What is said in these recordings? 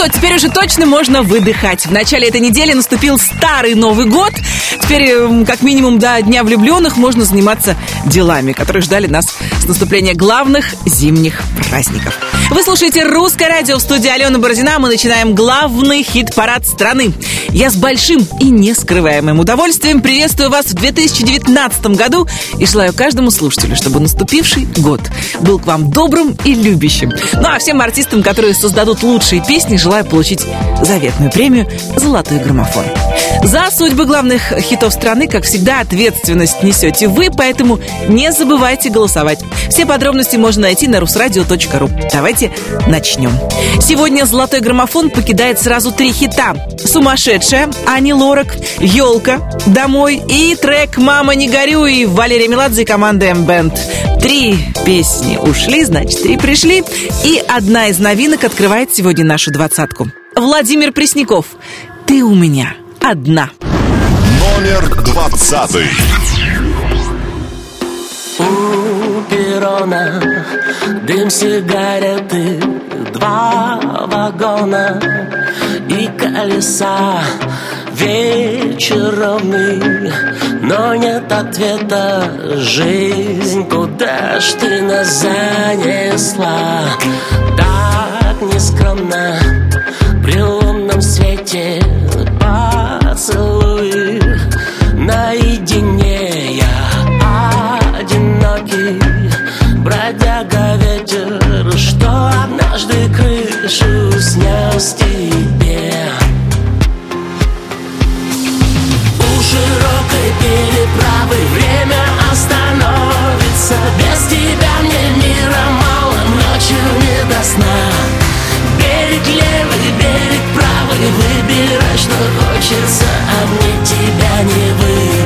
что, теперь уже точно можно выдыхать. В начале этой недели наступил старый Новый год. Теперь, эм, как минимум, до Дня влюбленных можно заниматься делами, которые ждали нас с наступления главных зимних праздников. Вы слушаете «Русское радио» в студии Алена Бородина. Мы начинаем главный хит-парад страны. Я с большим и нескрываемым удовольствием приветствую вас в 2019 году и желаю каждому слушателю, чтобы наступивший год был к вам добрым и любящим. Ну а всем артистам, которые создадут лучшие песни, желаю получить заветную премию «Золотой граммофон». За судьбы главных хитов страны, как всегда, ответственность несете вы, поэтому не забывайте голосовать. Все подробности можно найти на rusradio.ru. Давайте начнем. Сегодня «Золотой граммофон» покидает сразу три хита. «Сумасшедшая», «Ани Лорак», «Елка», «Домой» и трек «Мама, не горюй» Валерия Меладзе и команды M-Band. Три песни ушли, значит, три пришли. И одна из новинок открывает сегодня нашу двадцатку. Владимир Пресняков. «Ты у меня одна». Номер двадцатый. У перрона дым сигареты, два вагона и колеса вечеровный, но нет ответа. Жизнь, куда ж ты нас занесла? Так нескромно при лунном свете наедине. Я одинокий бродяга ветер, что однажды крышу снял с тебе. У широкой переправы время остановится. Без тебя мне мира мало, ночью не до сна. Берег левый, берег правый, выбирай, что хочется А мне не выбрать,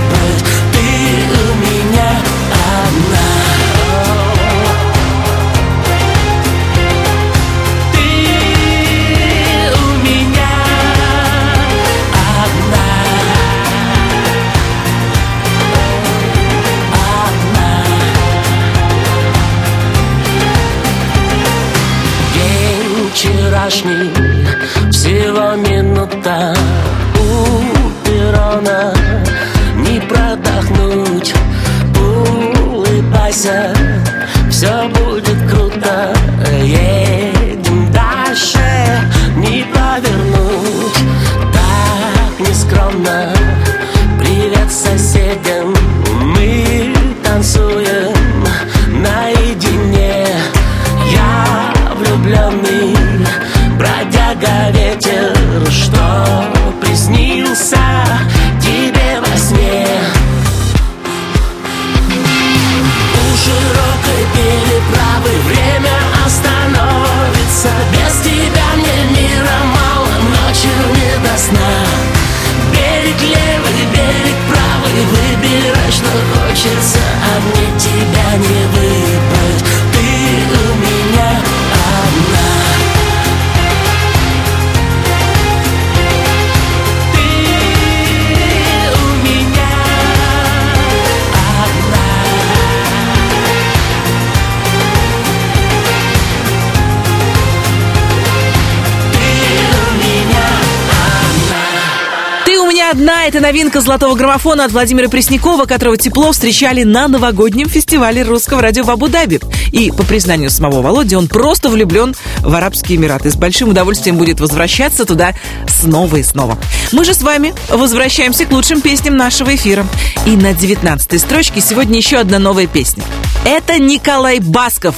это новинка золотого граммофона от Владимира Преснякова, которого тепло встречали на новогоднем фестивале русского радио в Абу-Даби. И, по признанию самого Володи, он просто влюблен в Арабские Эмираты. С большим удовольствием будет возвращаться туда снова и снова. Мы же с вами возвращаемся к лучшим песням нашего эфира. И на 19 строчке сегодня еще одна новая песня. Это Николай Басков,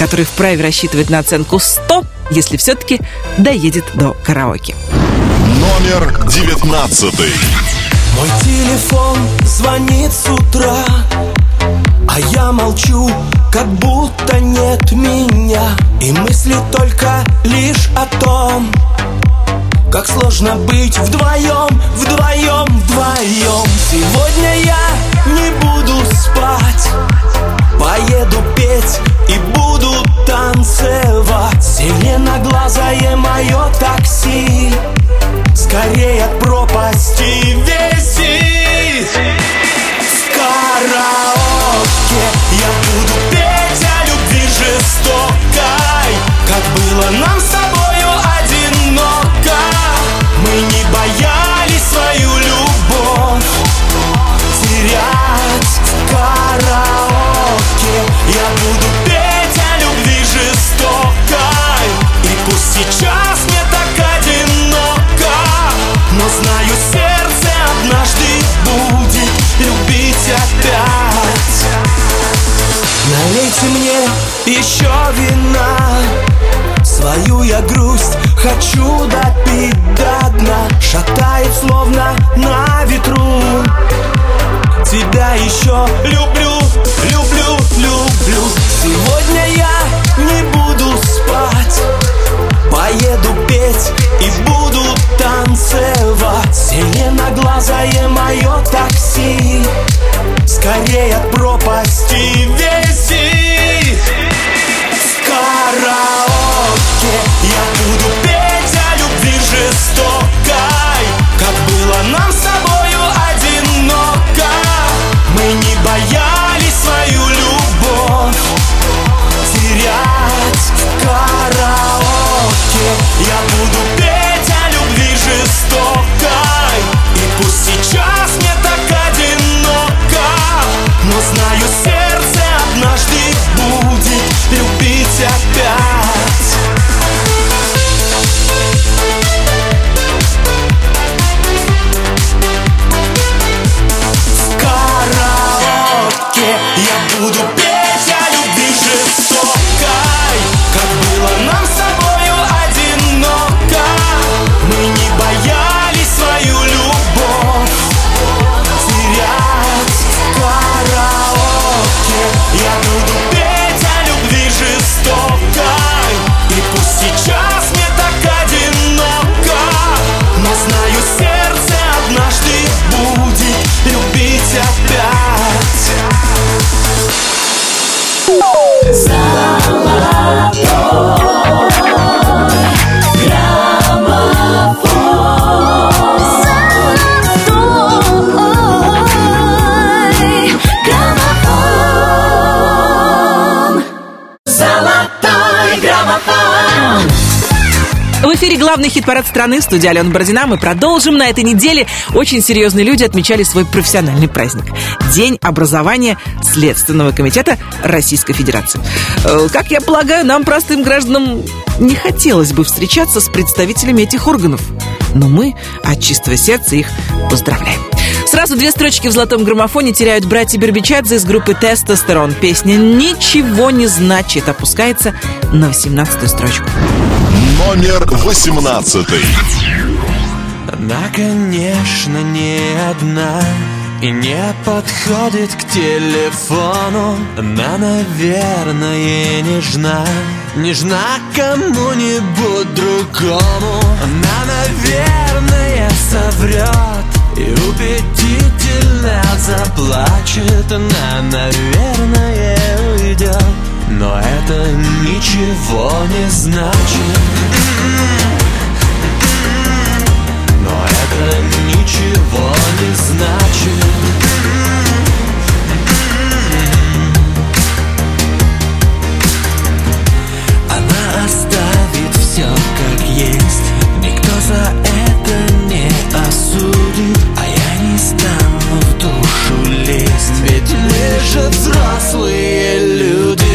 который вправе рассчитывать на оценку 100, если все-таки доедет до караоке. Номер девятнадцатый. Мой телефон звонит с утра А я молчу, как будто нет меня. И мысли только лишь о том Как сложно быть вдвоем, вдвоем, вдвоем. Сегодня я не буду спать Поеду петь и буду танцевать. Зеленоглазое мое такси Скорее от пропасти Свою я грусть хочу допить до дна. Шатает словно на ветру. Тебя еще люблю, люблю, люблю. Сегодня я не буду спать. Поеду петь и буду танцевать. Зеленоглазое мое такси. Скорее от пропасти вези just главный хит-парад страны, студия Алена Бородина. Мы продолжим. На этой неделе очень серьезные люди отмечали свой профессиональный праздник. День образования Следственного комитета Российской Федерации. Э, Как я полагаю, нам, простым гражданам, не хотелось бы встречаться с представителями этих органов. Но мы от чистого сердца их поздравляем. Сразу две строчки в золотом граммофоне теряют братья Бербичадзе из группы «Тестостерон». Песня «Ничего не значит» опускается на 18 строчку. Номер 18. Она, конечно, не одна И не подходит к телефону. Она, наверное, нежна. Нежна кому-нибудь другому. Она, наверное, соврет И убедительно заплачет. Она, наверное, уйдет Но это ничего не значит. Но это ничего не значит. Она оставит все как есть. Никто за это не осудит. А я не стану в душу лезть. Ведь мы же взрослые люди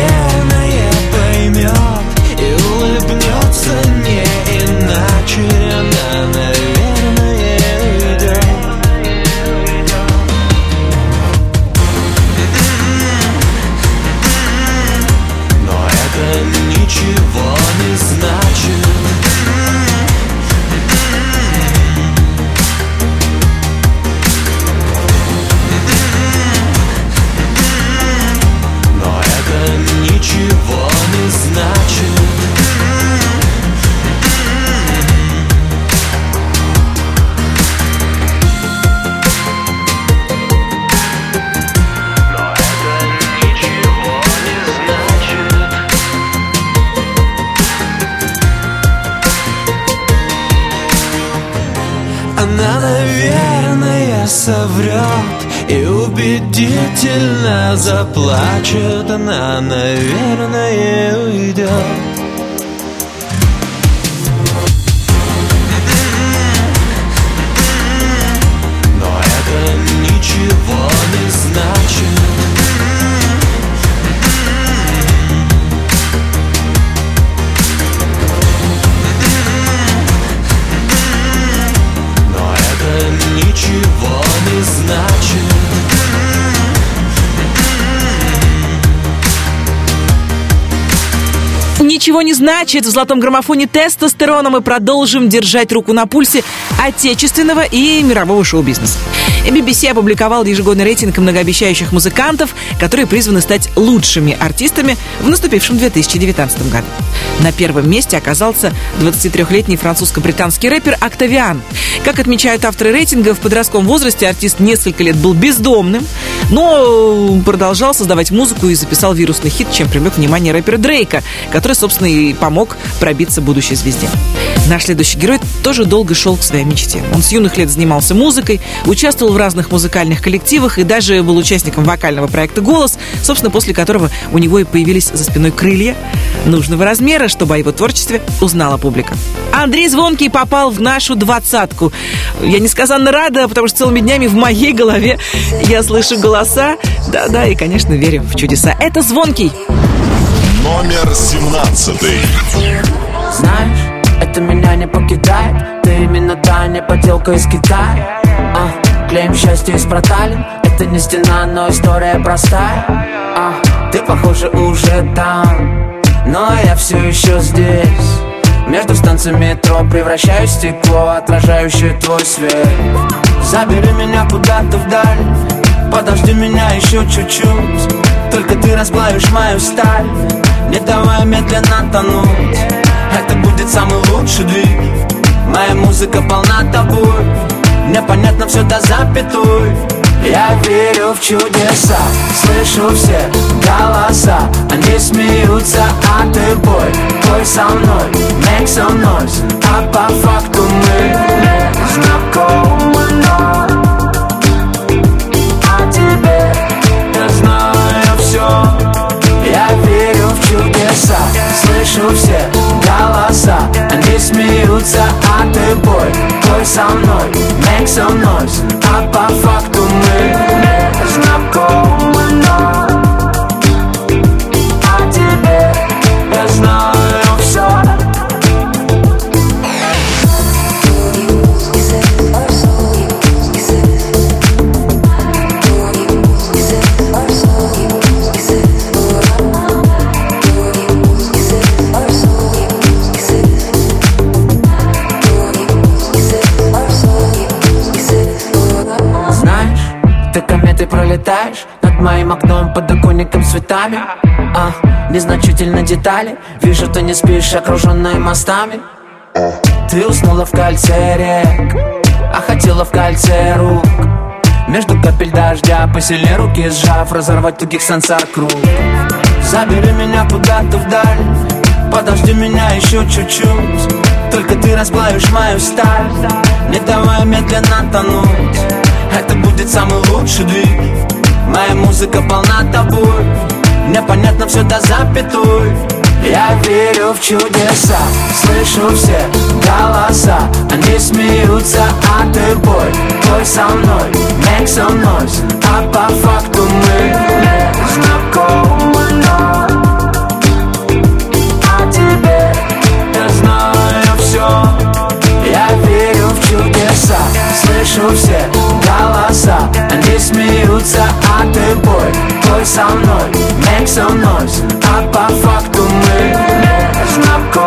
наверное, заплачет Она, наверное, ничего не значит. В золотом граммофоне тестостерона мы продолжим держать руку на пульсе отечественного и мирового шоу-бизнеса. BBC опубликовал ежегодный рейтинг многообещающих музыкантов, которые призваны стать лучшими артистами в наступившем 2019 году. На первом месте оказался 23-летний французско-британский рэпер Октавиан. Как отмечают авторы рейтинга, в подростковом возрасте артист несколько лет был бездомным, но продолжал создавать музыку и записал вирусный хит, чем привлек внимание рэпера Дрейка, который, собственно, и помог пробиться будущей звезде. Наш следующий герой тоже долго шел к своей мечте. Он с юных лет занимался музыкой, участвовал в разных музыкальных коллективах и даже был участником вокального проекта «Голос», собственно, после которого у него и появились за спиной крылья нужного размера, чтобы о его творчестве узнала публика. Андрей Звонкий попал в нашу двадцатку. Я несказанно рада, потому что целыми днями в моей голове я слышу голоса. Да-да, и, конечно, верю в чудеса. Это Звонкий. Номер семнадцатый. Знаешь, это меня не покидает. Ты именно та не поделка из Китая. А, Клеим счастье из проталин. Это не стена, но история простая. А, Ты, похоже, уже там. Но я все еще здесь. Между станциями метро превращаюсь в стекло, отражающее твой свет. Забери меня куда-то вдаль, подожди меня еще чуть-чуть. Только ты расплавишь мою сталь, не давай медленно тонуть. Это будет самый лучший двиг, моя музыка полна тобой. Мне понятно все до запятой. Я верю в чудеса, слышу все голоса. Они смеются, а ты бой, бой со мной Make some noise, а по факту мы знакомы слышу все голоса. Они смеются, а ты бой, бой со мной Make some noise, а по факту мы знакомы, цветами. А, Незначительно детали. Вижу, ты не спишь, окруженной мостами. Ты уснула в кольце рек А хотела в кольце рук. Между капель дождя Посильнее руки сжав Разорвать тугих сансар круг. Забери меня куда-то вдаль Подожди меня еще чуть-чуть. Только ты расплавишь мою сталь Не давай медленно тонуть. Это будет самый лучший двиг Моя музыка полна тобой Мне понятно все до запятой. Я верю в чудеса, слышу все голоса. Они смеются, а ты бой, бой со мной Make some noise, а по факту мы знакомы, но о тебе я знаю все Я верю в чудеса, слышу все голоса. Они смеются, а ты бой, бой со мной Make some noise, а по факту мы знакомы,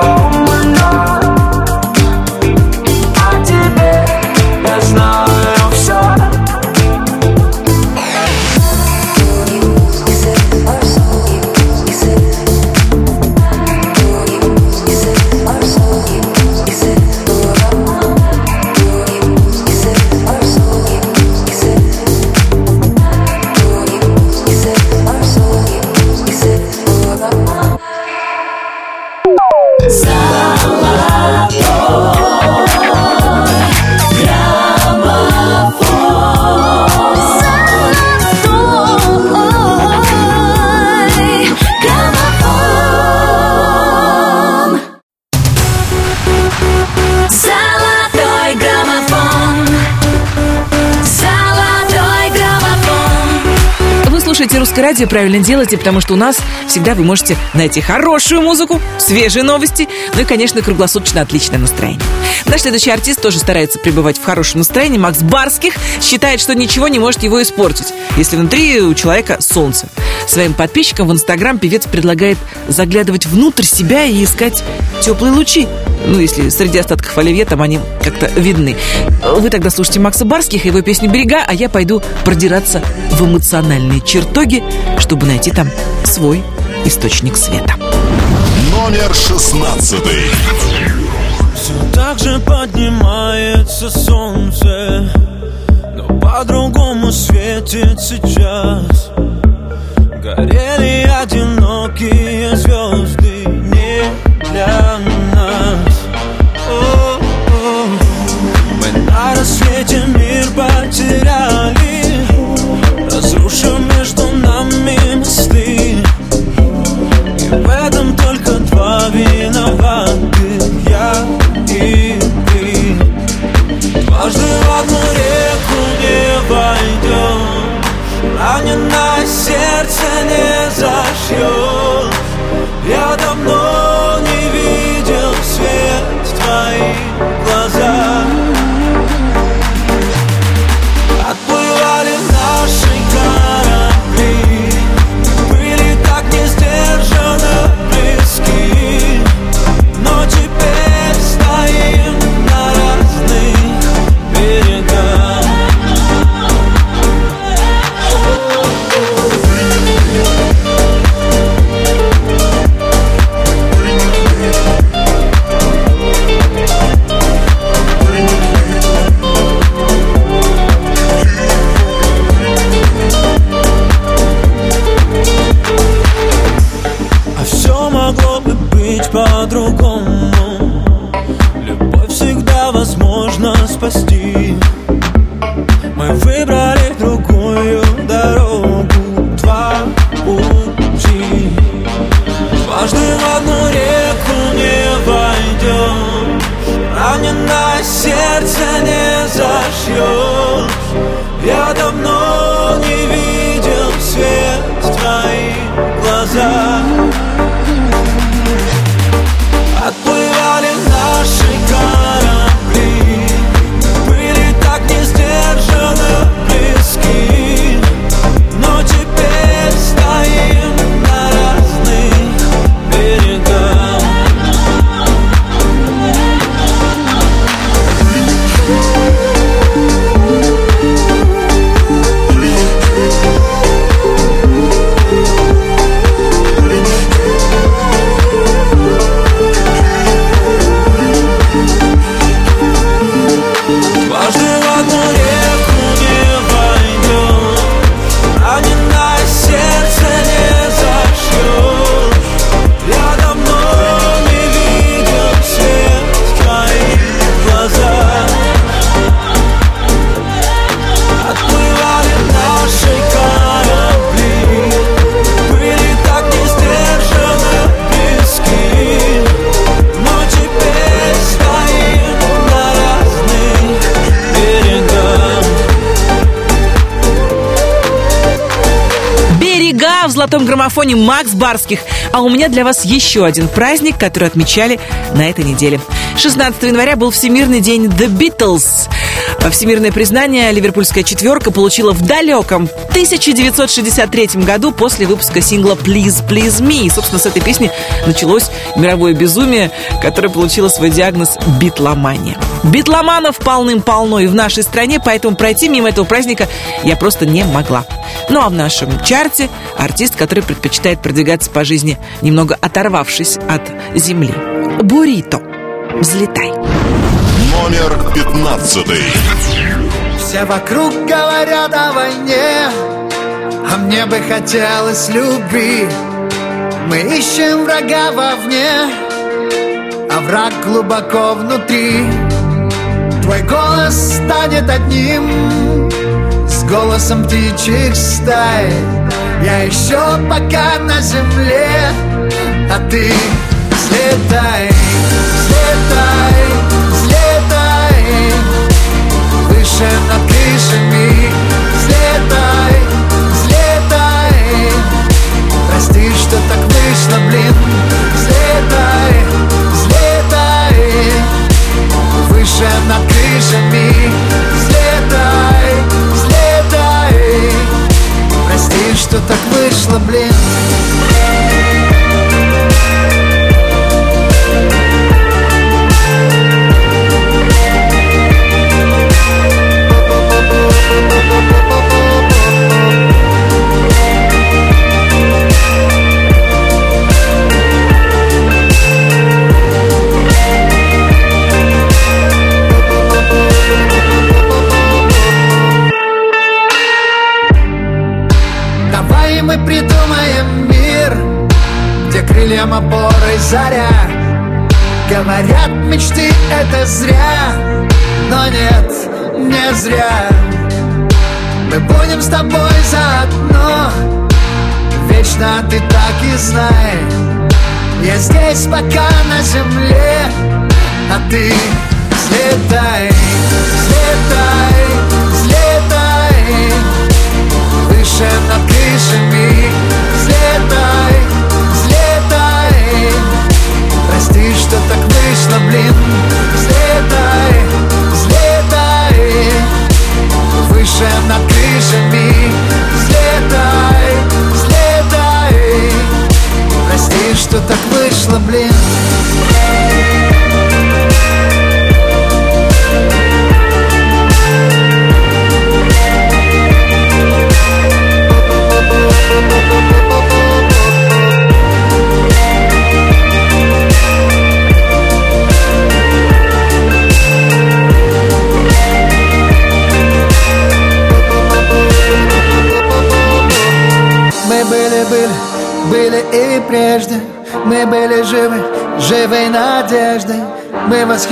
«Русское радио», правильно делаете, потому что у нас всегда вы можете найти хорошую музыку, свежие новости, ну и, конечно, круглосуточно отличное настроение. Наш следующий артист тоже старается пребывать в хорошем настроении. Макс Барских считает, что ничего не может его испортить, если внутри у человека солнце. Своим подписчикам в Инстаграм певец предлагает заглядывать внутрь себя и искать теплые лучи. Ну, если среди остатков оливье там они как-то видны. Вы тогда слушайте Макса Барских и его песню «Берега», а я пойду продираться в эмоциональные чертоги, чтобы найти там свой источник света. Номер шестнадцатый. Все так же поднимается солнце Но по-другому светит сейчас Горели одинокие звезды не для Макс Барских. А у меня для вас еще один праздник, который отмечали на этой неделе. 16 января был Всемирный день The Beatles. Всемирное признание ливерпульская четверка получила в далеком 1963 году после выпуска сингла Please, Please Me. И, собственно, с этой песни началось мировое безумие, которое получило свой диагноз битломания. Битломанов полным-полно и в нашей стране, поэтому пройти мимо этого праздника я просто не могла. Ну а в нашем чарте артист, который предпочитает продвигаться по жизни, немного оторвавшись от земли. Бурито. Взлетай. Номер пятнадцатый. Все вокруг говорят о войне, а мне бы хотелось любви. Мы ищем врага вовне, а враг глубоко внутри. Твой голос станет одним с голосом птичьих стай. Я еще пока на земле, а ты взлетай, взлетай, блин Взлетай, взлетай. Выше над крышами. Взлетай, взлетай. Прости, что так вышло, блин всем опорой заря. Говорят, мечты это зря. Но нет, не зря. Мы будем с тобой заодно. Вечно ты так и знай. Я здесь пока на земле. А ты взлетай, взлетай, взлетай. Выше над крышами вышло, блин. Взлетай, взлетай. Выше над крышами. Взлетай,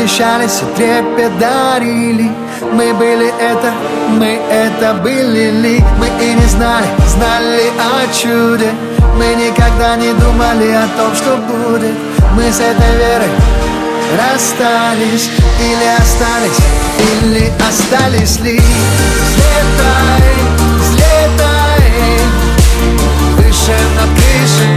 восхищались и трепет дарили Мы были это, мы это были. Ли Мы и не знали, знали о чуде. Мы никогда не думали о том, что будет. Мы с этой верой расстались. Или остались, или остались ли. Взлетай, взлетай Выше над крышами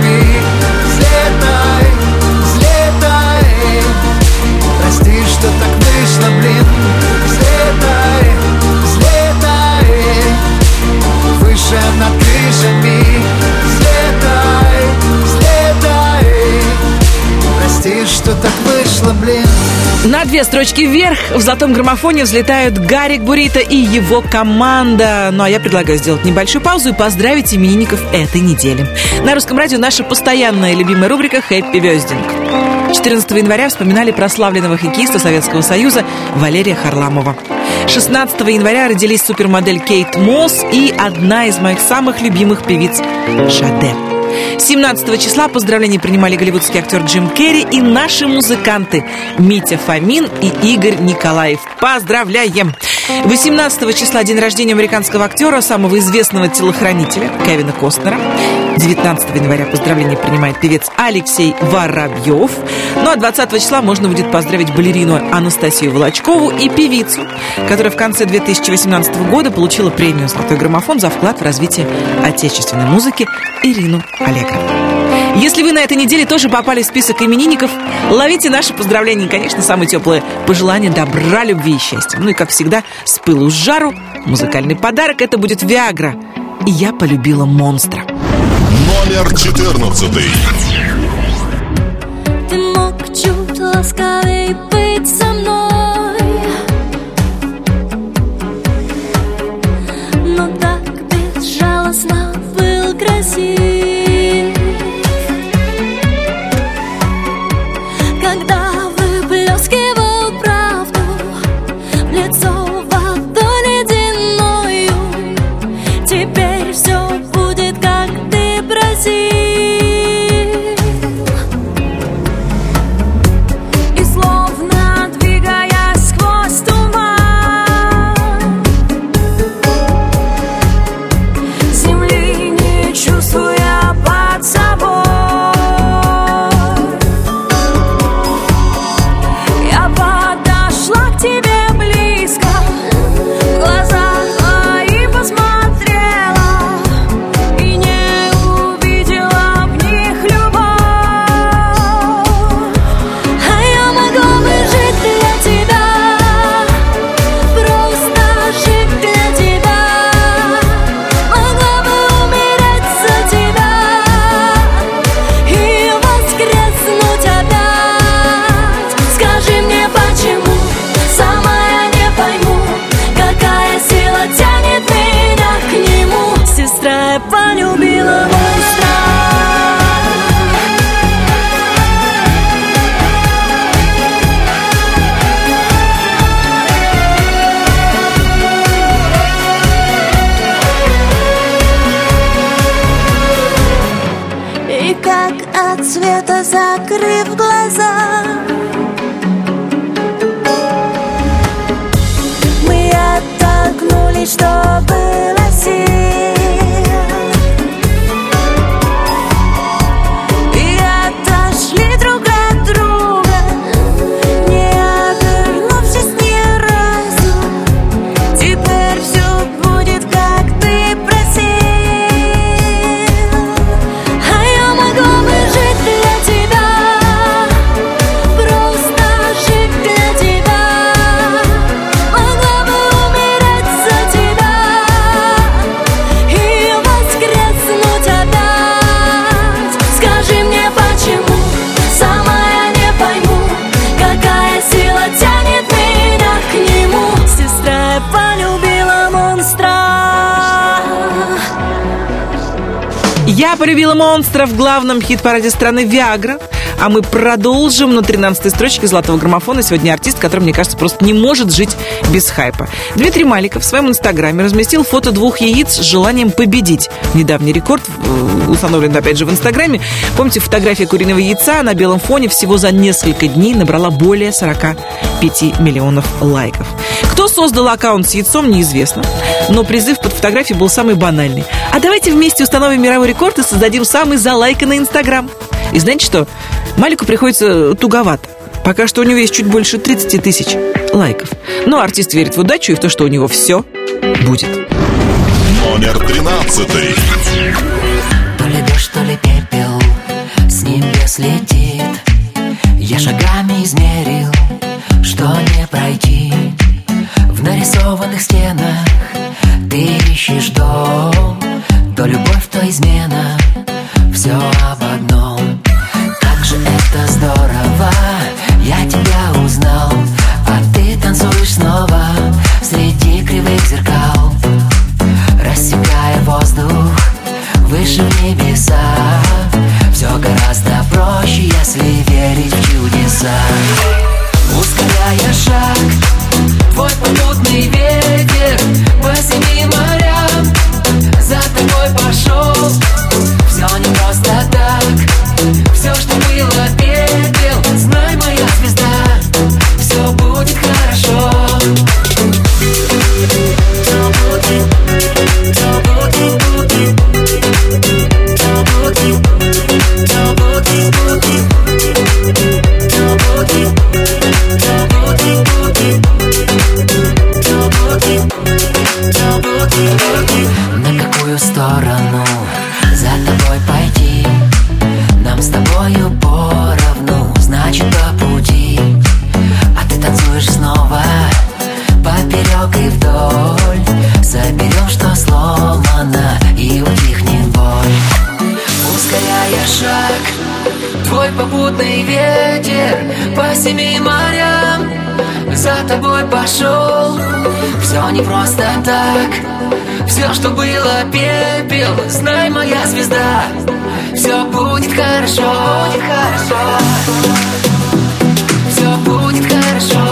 вышло, блин Взлетай, взлетай Выше над крышами Взлетай, взлетай Прости, что так вышло, блин На две строчки вверх в золотом граммофоне взлетают Гарик Бурита и его команда. Ну а я предлагаю сделать небольшую паузу и поздравить именинников этой недели. На русском радио наша постоянная любимая рубрика «Хэппи Вездинг». 14 января вспоминали прославленного хоккеиста Советского Союза Валерия Харламова. 16 января родились супермодель Кейт Мосс и одна из моих самых любимых певиц Шаде. 17 числа поздравления принимали голливудский актер Джим Керри и наши музыканты Митя Фомин и Игорь Николаев. Поздравляем! 18 числа день рождения американского актера, самого известного телохранителя Кевина Костнера. 19 января поздравления принимает певец Алексей Воробьев. Ну а 20 числа можно будет поздравить балерину Анастасию Волочкову и певицу, которая в конце 2018 года получила премию «Золотой граммофон» за вклад в развитие отечественной музыки Ирину Аллегрову. Если вы на этой неделе тоже попали в список именинников, ловите наши поздравления и, конечно, самые теплые пожелания добра, любви и счастья. Ну и, как всегда, с пылу с жару музыкальный подарок – это будет Виагра. И я полюбила монстра. Номер 14. Ты мог чуть ласковей быть со мной Я полюбила монстра в главном хит-параде страны «Виагра». А мы продолжим на 13-й строчке «Золотого граммофона». Сегодня артист, который, мне кажется, просто не может жить без хайпа. Дмитрий Маликов в своем инстаграме разместил фото двух яиц с желанием победить. Недавний рекорд э, установлен, опять же, в инстаграме. Помните, фотография куриного яйца на белом фоне всего за несколько дней набрала более 45 миллионов лайков. Кто создал аккаунт с яйцом, неизвестно. Но призыв под фотографией был самый банальный. А давайте вместе установим мировой рекорд и создадим самый залайканный Инстаграм. И знаете что? Малику приходится туговато. Пока что у него есть чуть больше 30 тысяч лайков. Но артист верит в удачу и в то, что у него все будет. Номер тринадцатый. То ли дождь, то ли пепел С небес летит Я шагами измерил Что не пройти В нарисованных стенах Ты ищешь дом То любовь, то измена Все чудеса Ускоряя шаг, твой попутный ветер По семи морям. За тобой пошел пошел. Все не просто так, все, что было пепел, знай, моя звезда, все будет хорошо, будет хорошо. Все будет хорошо,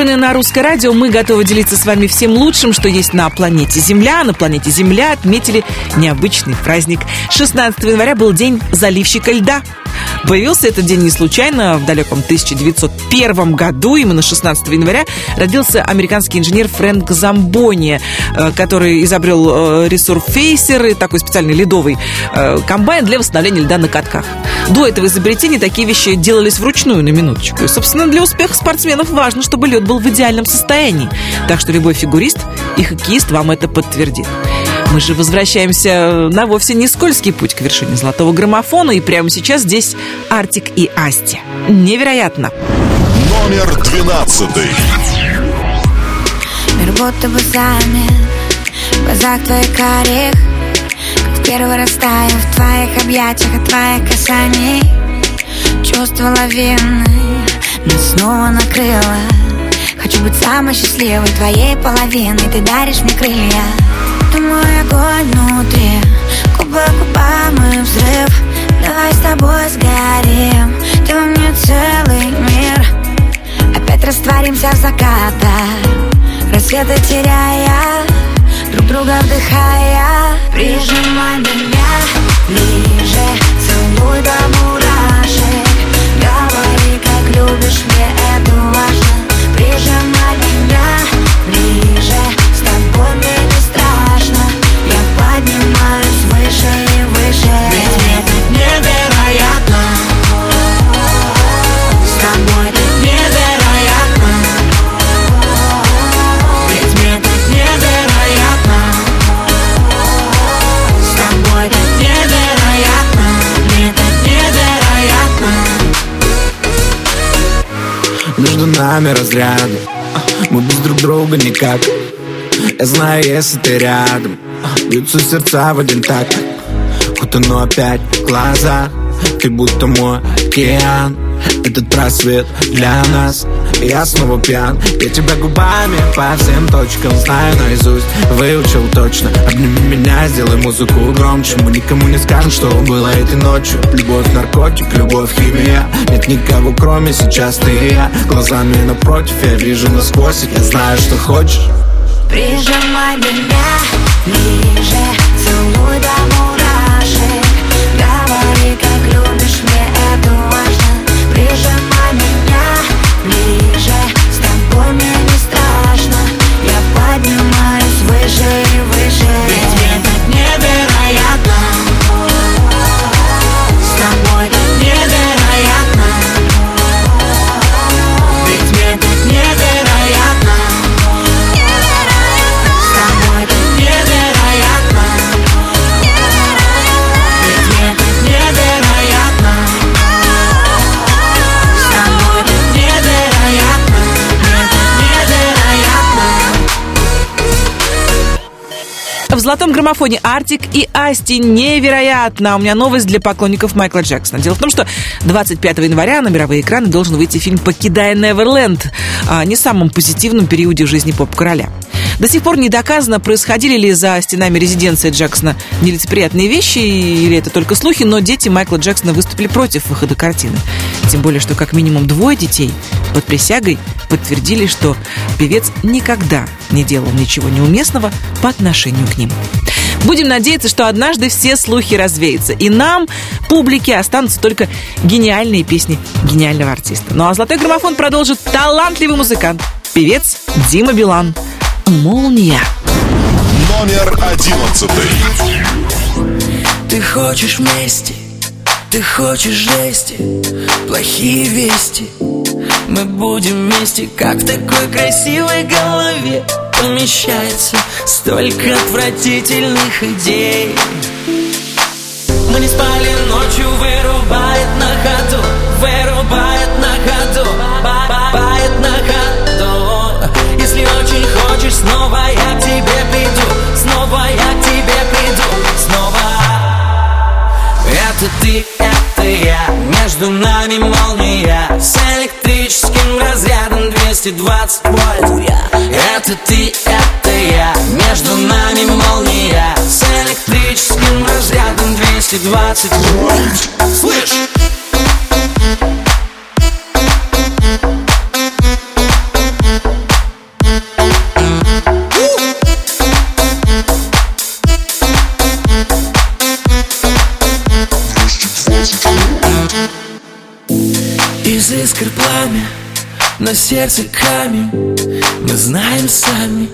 настроены на русское радио. Мы готовы делиться с вами всем лучшим, что есть на планете Земля. На планете Земля отметили необычный праздник. 16 января был день заливщика льда. Появился этот день не случайно. В далеком 1901 году, именно 16 января, родился американский инженер Фрэнк Замбони, э, который изобрел э, ресурфейсер, такой специальный ледовый э, комбайн для восстановления льда на катках. До этого изобретения такие вещи делались вручную на минуточку. И, собственно, для успеха спортсменов важно, чтобы лед был в идеальном состоянии. Так что любой фигурист и хоккеист вам это подтвердит. Мы же возвращаемся на вовсе не скользкий путь к вершине золотого граммофона, и прямо сейчас здесь Артик и Асти. Невероятно! Номер двенадцатый. Мир будто бы замер В глазах твоих карих первый раз таю в твоих объятиях От твоих касаний. Чувство лавины Нас снова накрыло Хочу быть самой счастливой твоей половиной. Ты даришь мне крылья. Ты мой огонь внутри. Губы к губам и взрыв. Давай с тобой сгорим. Ты во мне целый мир. Опять растворимся в закатах. Рассветы теряя Друг друга вдыхая Прижимай меня ближе Целуй до мурашек. Говори, как любишь, мне это важно. Прижимай меня ближе С тобой мне не страшно. Я поднимаюсь выше и выше. Ведь мне тут невероятно. С тобой Между нами разряды. Мы без друг друга никак. Я знаю, если ты рядом. Бьются сердца в один такт. Вот оно опять глаза. Ты будто мой океан. Этот просвет для нас Я снова пьян. Я тебя губами по всем точкам Знаю наизусть, выучил точно. Обними меня, сделай музыку громче. Мы никому не скажем, что было этой ночью. Любовь, наркотик, любовь, химия. Нет никого, кроме сейчас ты и я. Глазами напротив, я вижу насквозь. Я знаю, что хочешь. Прижимай меня ближе. Целуй до мурашек. Говори, как любишь, выше и выше. Ведь мне так невероятно золотом граммофоне Артик и Асти невероятно. У меня новость для поклонников Майкла Джексона. Дело в том, что 25 января на мировые экраны должен выйти фильм «Покидая Неверленд» о не самом позитивном периоде жизни поп-короля. До сих пор не доказано, происходили ли за стенами резиденции Джексона нелицеприятные вещи, или это только слухи, но дети Майкла Джексона выступили против выхода картины. Тем более, что как минимум двое детей под присягой подтвердили, что певец никогда не делал ничего неуместного по отношению к ним. Будем надеяться, что однажды все слухи развеются, и нам, публике, останутся только гениальные песни гениального артиста. Ну а «Золотой граммофон» продолжит талантливый музыкант, певец Дима Билан. «Молния». Номер одиннадцатый. Ты хочешь мести, ты хочешь жести Плохие вести Мы будем вместе, как в такой красивой голове Помещается столько отвратительных идей. Мы не спали ночью, вырубает на ходу Вырубает на ходу, ба- ба- бает на ходу. Если очень хочешь, снова я к тебе приду Снова я к тебе приду, снова. Это ты, я. Между нами молния С электрическим разрядом 220 вольт. Это ты, это я. Между нами молния С электрическим разрядом 220 вольт. Слышь! На сердце камень. Мы знаем сами,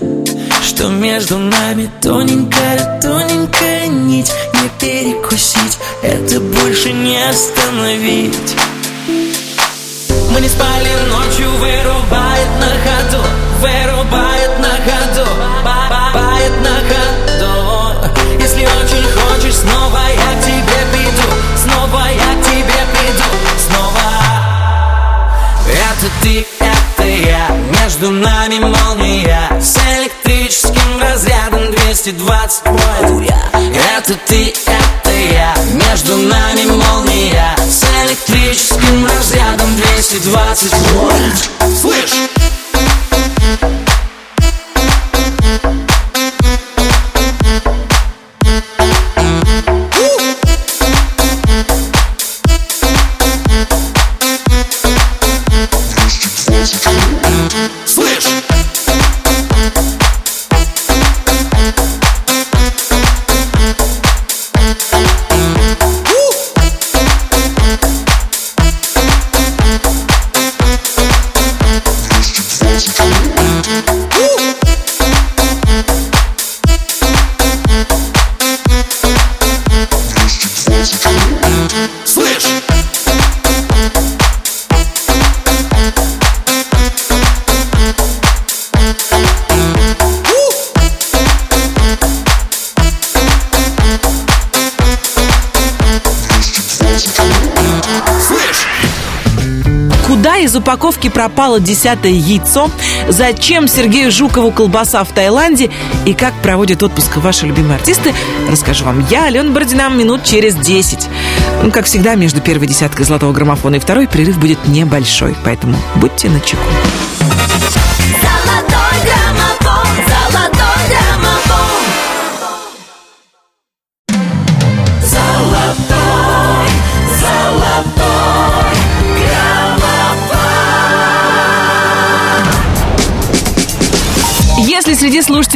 что между нами Тоненькая, тоненькая нить. Не перекусить, это больше не остановить. Мы не спали ночью, вырубает на ходу Вырубает 220 мой Это ты, это я. Между нами молния. С электрическим разрядом 220 вольт Упаковки пропало десятое яйцо? Зачем Сергею Жукову колбаса в Таиланде? И как проводят отпуск ваши любимые артисты? Расскажу вам я, Алена Бородина, минут через 10. Ну, как всегда, между первой десяткой золотого граммофона и второй перерыв будет небольшой, поэтому будьте начеку.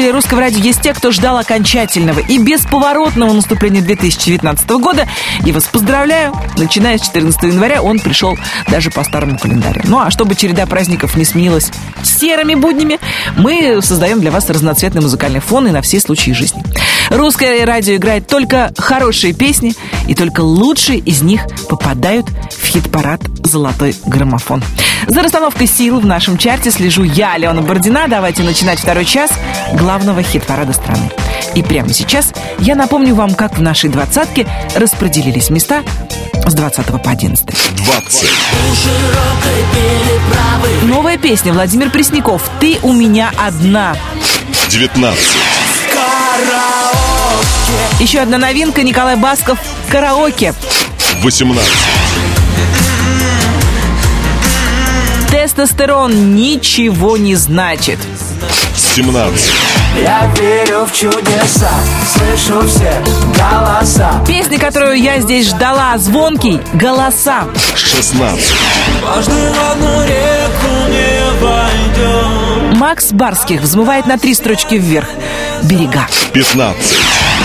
Слушателей русского радио есть те, кто ждал окончательного и бесповоротного наступления 2019 года, я вас поздравляю. Начиная с 14 января он пришел даже по старому календарю. Ну а чтобы череда праздников не сменилась серыми буднями, мы создаем для вас разноцветный музыкальный фон и на все случаи жизни. Русское радио играет только хорошие песни, и только лучшие из них попадают в хит-парад «Золотой граммофон». За расстановкой сил в нашем чарте слежу я, Алена Бородина. Давайте начинать второй час главного хит-парада страны. И прямо сейчас я напомню вам, как в нашей двадцатке распределились места с 20 по 11. 20, Новая песня Владимир Пресняков «Ты у меня одна». 19, Еще одна новинка Николай Басков «Караоке». 18, Тестостерон ничего не значит. 17, Я верю в чудеса, слышу все голоса Песня, которую я здесь ждала, звонкий «Голоса». 16, Важно в одну реку не пойдем Макс Барских взмывает на три строчки вверх. «Берега». 15,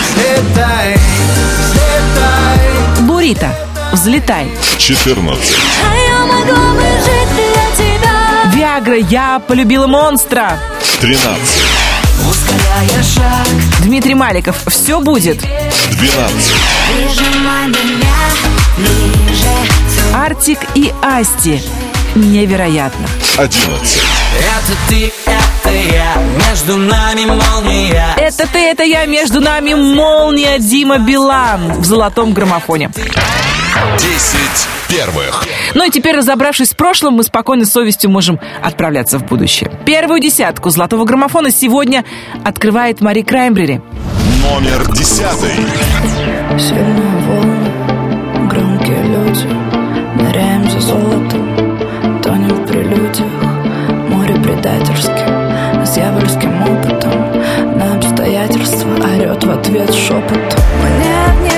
Взлетай, взлетай Бурита. «Взлетай». 14, А я могла бы жить для тебя Виагра. «Я полюбила монстра». 13, Ускоряя шаг Дмитрий Маликов. «Все будет». 12, Прижимай меня ближе Артик и Асти. Невероятно. 11, Это ты, это я Между нами молния Это ты, это я, между нами молния Дима Билан в золотом граммофоне. 10 первых. Ну и теперь, разобравшись с прошлым, мы спокойно с совестью можем отправляться в будущее. Первую десятку золотого граммофона сегодня открывает Мари Краймбрери. Номер 10, Сильные волны, громкие люди Ныряем за золотом, тонем в прелюдиях Море предательски, с дьявольским опытом На обстоятельства орет в ответ шепот Мы не одни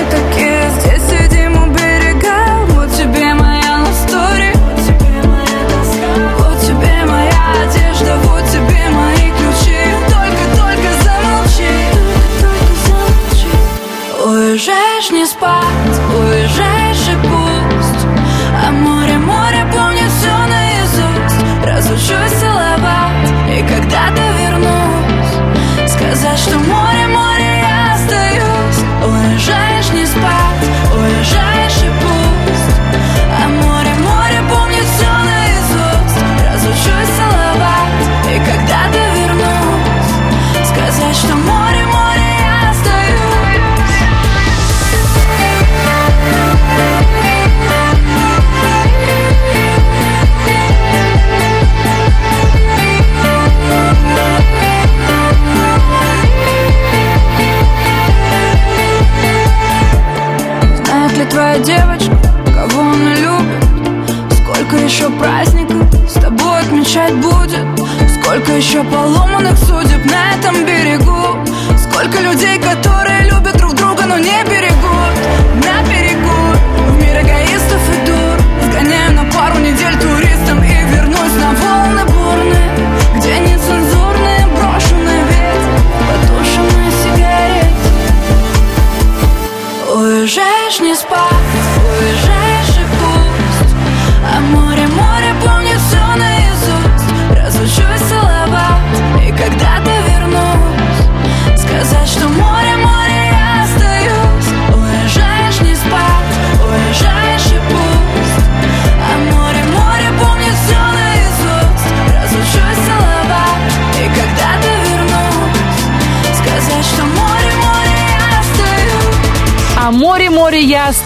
Уезжаешь не спать,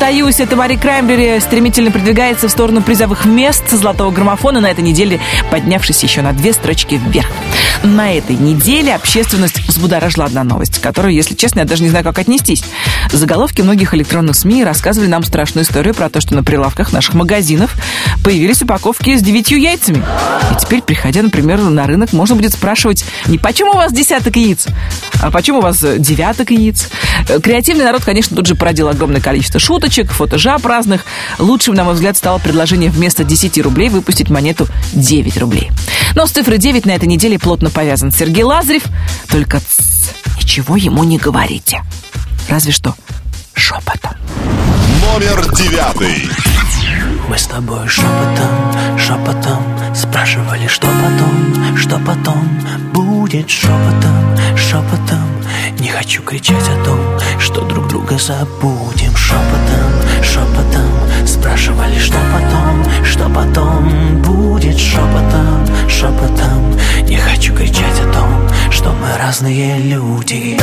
море, я остаюсь. Это Мари Краймбери стремительно продвигается в сторону призовых мест золотого граммофона на этой неделе, поднявшись еще на две строчки вверх. На этой неделе общественность взбудоражила одна новость, которую, если честно, я даже не знаю, как отнестись. Заголовки многих электронных СМИ рассказывали нам страшную историю про то, что на прилавках наших магазинов появились упаковки с девятью яйцами. И теперь, приходя, например, на рынок, можно будет спрашивать не почему у вас десяток яиц, а почему у вас девяток яиц. Э, Креативный народ, конечно, тут же породил огромное количество шуточек, фотожаб разных. Лучшим, на мой взгляд, стало предложение вместо 10 рублей выпустить монету 9 рублей. Но с цифрой 9 на этой неделе плотно повязан Сергей Лазарев. Только тс, ничего ему не говорите. Разве что шепотом. Номер девятый. Мы с тобой шепотом, шепотом Спрашивали, что потом, что потом Будет шепотом, шепотом Не хочу кричать о том, что друг друга забудем. Шепотом, шепотом Спрашивали, что потом, что потом. Будет шепотом, шепотом Не хочу кричать о том, что мы разные люди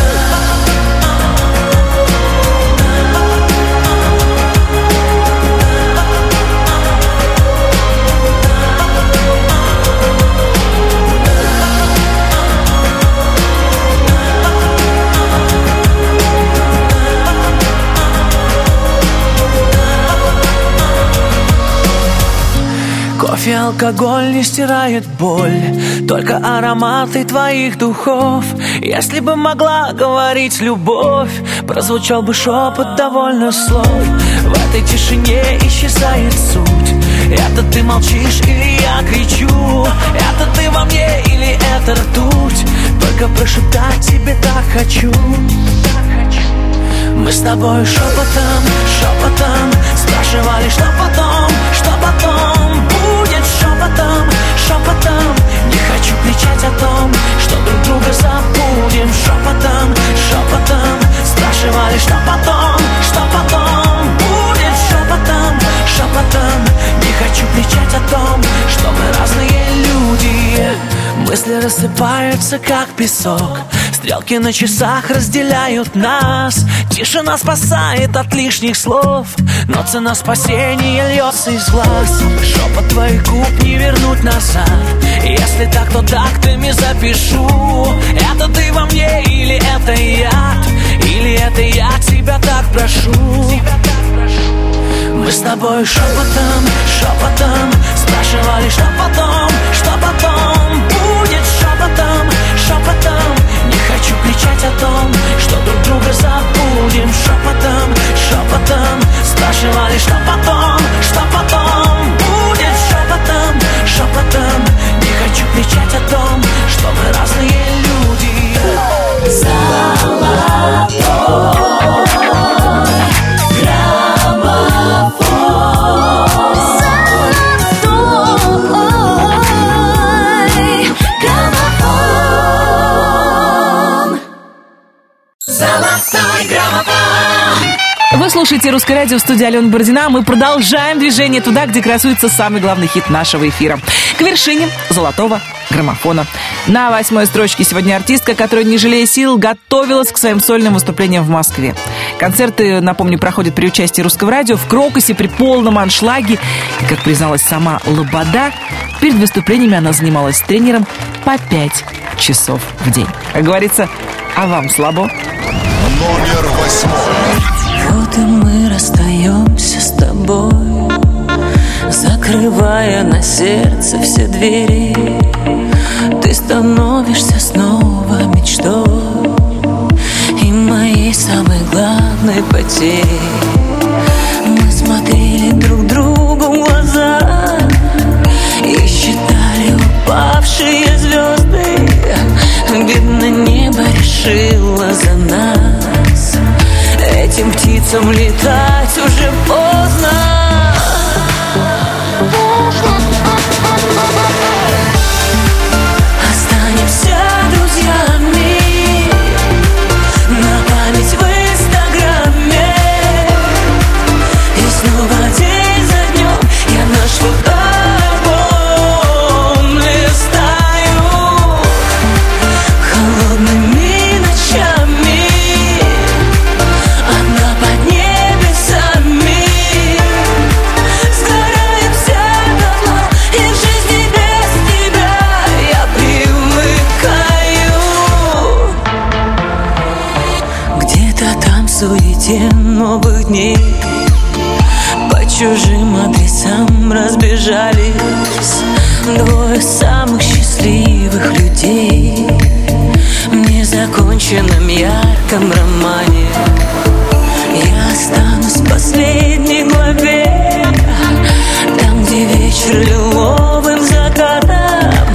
Кофе, алкоголь не стирает боль Только ароматы твоих духов. Если бы могла говорить любовь Прозвучал бы шепот довольно слов. В этой тишине исчезает суть. Это ты молчишь или я кричу. Это ты во мне или это ртуть? Только прошептать тебе так хочу. Мы с тобой шепотом, шепотом Спрашивали, что потом, что потом шепотом, шепотом. Не хочу кричать о том, что друг друга забудем. Шепотом, шепотом. Спрашивали, что потом, что потом Будет. Шепотом, шепотом. Не хочу кричать о том, что мы разные люди. Мысли рассыпаются, как песок Стрелки на часах разделяют нас. Тишина спасает от лишних слов. Но цена спасения льется из глаз. Шепот твоих губ не вернуть назад. Если так, то тактами запишу. Это ты во мне или это яд Или это я тебя так прошу? Мы с тобой шепотом, шепотом Спрашивали, что потом, что потом кричать о том, что друг друга забудем. Шепотом, шепотом Спрашивали, что потом, что потом Будет. Шепотом, шепотом Не хочу кричать о том, что мы разные люди Вы слушаете «Русское радио» в студии Алена Бородина. Мы продолжаем движение туда, где красуется самый главный хит нашего эфира. К вершине золотого граммофона. На восьмой строчке сегодня артистка, которая, не жалея сил, готовилась к своим сольным выступлениям в Москве. Концерты, напомню, проходят при участии русского радио в Крокусе при полном аншлаге. И, как призналась сама Лобода, перед выступлениями она занималась с тренером по пять часов в день. Как говорится, а вам слабо? номер восьмой. Вот и мы расстаемся с тобой, Закрывая на сердце все двери. Ты становишься снова мечтой И моей самой главной потерей. Мы смотрели друг другу в глаза И считали упавшие звезды. Видно, небо решило за нас. Этим птицам летать уже поздно дней. По чужим адресам разбежались. Двое самых счастливых людей В незаконченном ярком романе. Я останусь в последней главе Там, где вечер лиловым закатом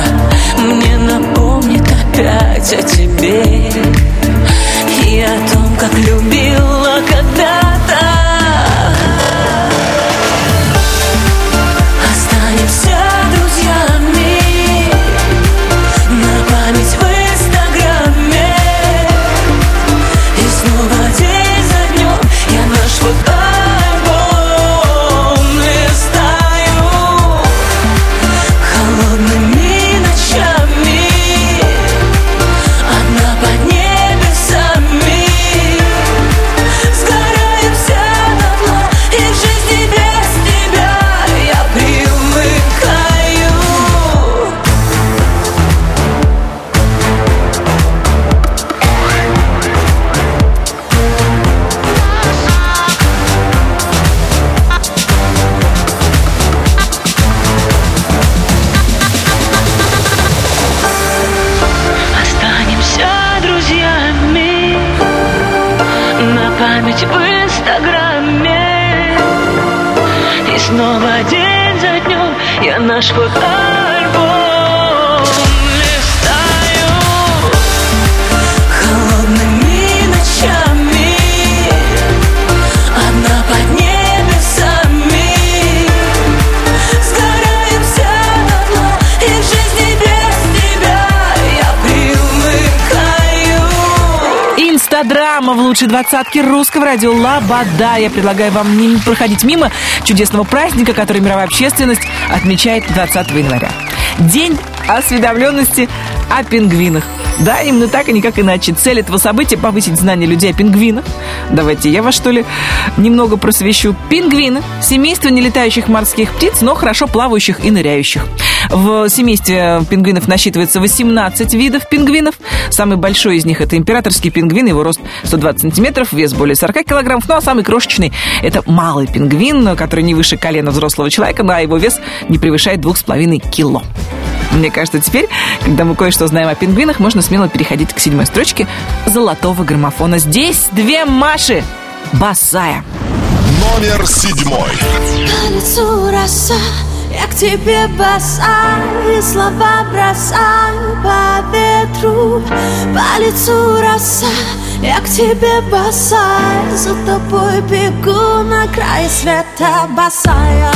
Мне напомнит опять о тебе. И о том, как любила лучшей двадцатке русского радио Лабада. Я предлагаю вам не проходить мимо чудесного праздника, который мировая общественность отмечает 20 января. День осведомленности о пингвинах. Да, именно так и никак иначе. Цель этого события – повысить знания людей о пингвинах. Давайте я вас, что ли, немного просвещу. Пингвины – семейство нелетающих морских птиц, но хорошо плавающих и ныряющих. В семействе пингвинов насчитывается 18 видов пингвинов. Самый большой из них – это императорский пингвин, его рост 120 сантиметров, вес более 40 килограммов. Ну, а самый крошечный – это малый пингвин, который не выше колена взрослого человека, а его вес не превышает 2,5 кило. Мне кажется, теперь, когда мы кое-что знаем о пингвинах, можно смело переходить к седьмой строчке золотого граммофона. Здесь две Маши. Босая. Номер седьмой. Роса, я к тебе босая слова бросаю по ветру По лицу роса, я к тебе босая За тобой бегу на край света Босая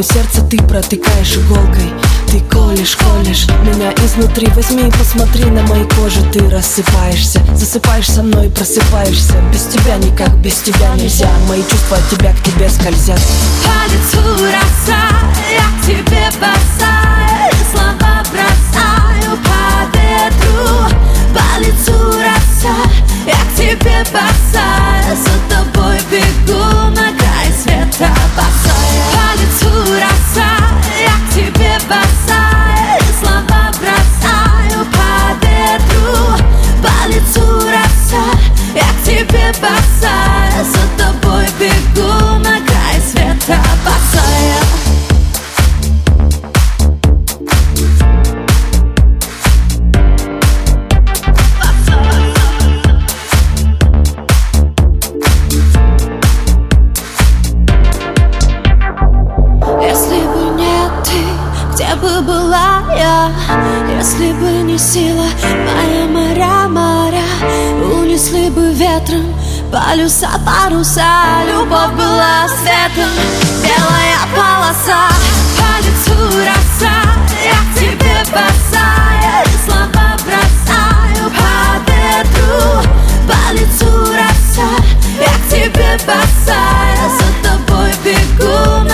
Мое сердце ты протыкаешь иголкой. Ты колешь, колешь Меня изнутри. Возьми и посмотри на моей коже. Ты рассыпаешься, засыпаешь со мной и просыпаешься. Без тебя никак, без тебя нельзя. Мои чувства от тебя к тебе скользят. По лицу роса, я к тебе бросаю. Слова бросаю по ветру По лицу роса, я к тебе бросаю. За тобой бегу на света босая. По лицу роса, я к тебе бросаю Слова бросаю по ветру По лицу роса, я к тебе бросаю полюса, паруса Любовь была светом, белая полоса По лицу роса, я тебе бросаю. Слова бросаю по ветру По лицу роса, я тебе бросаю. За тобой бегу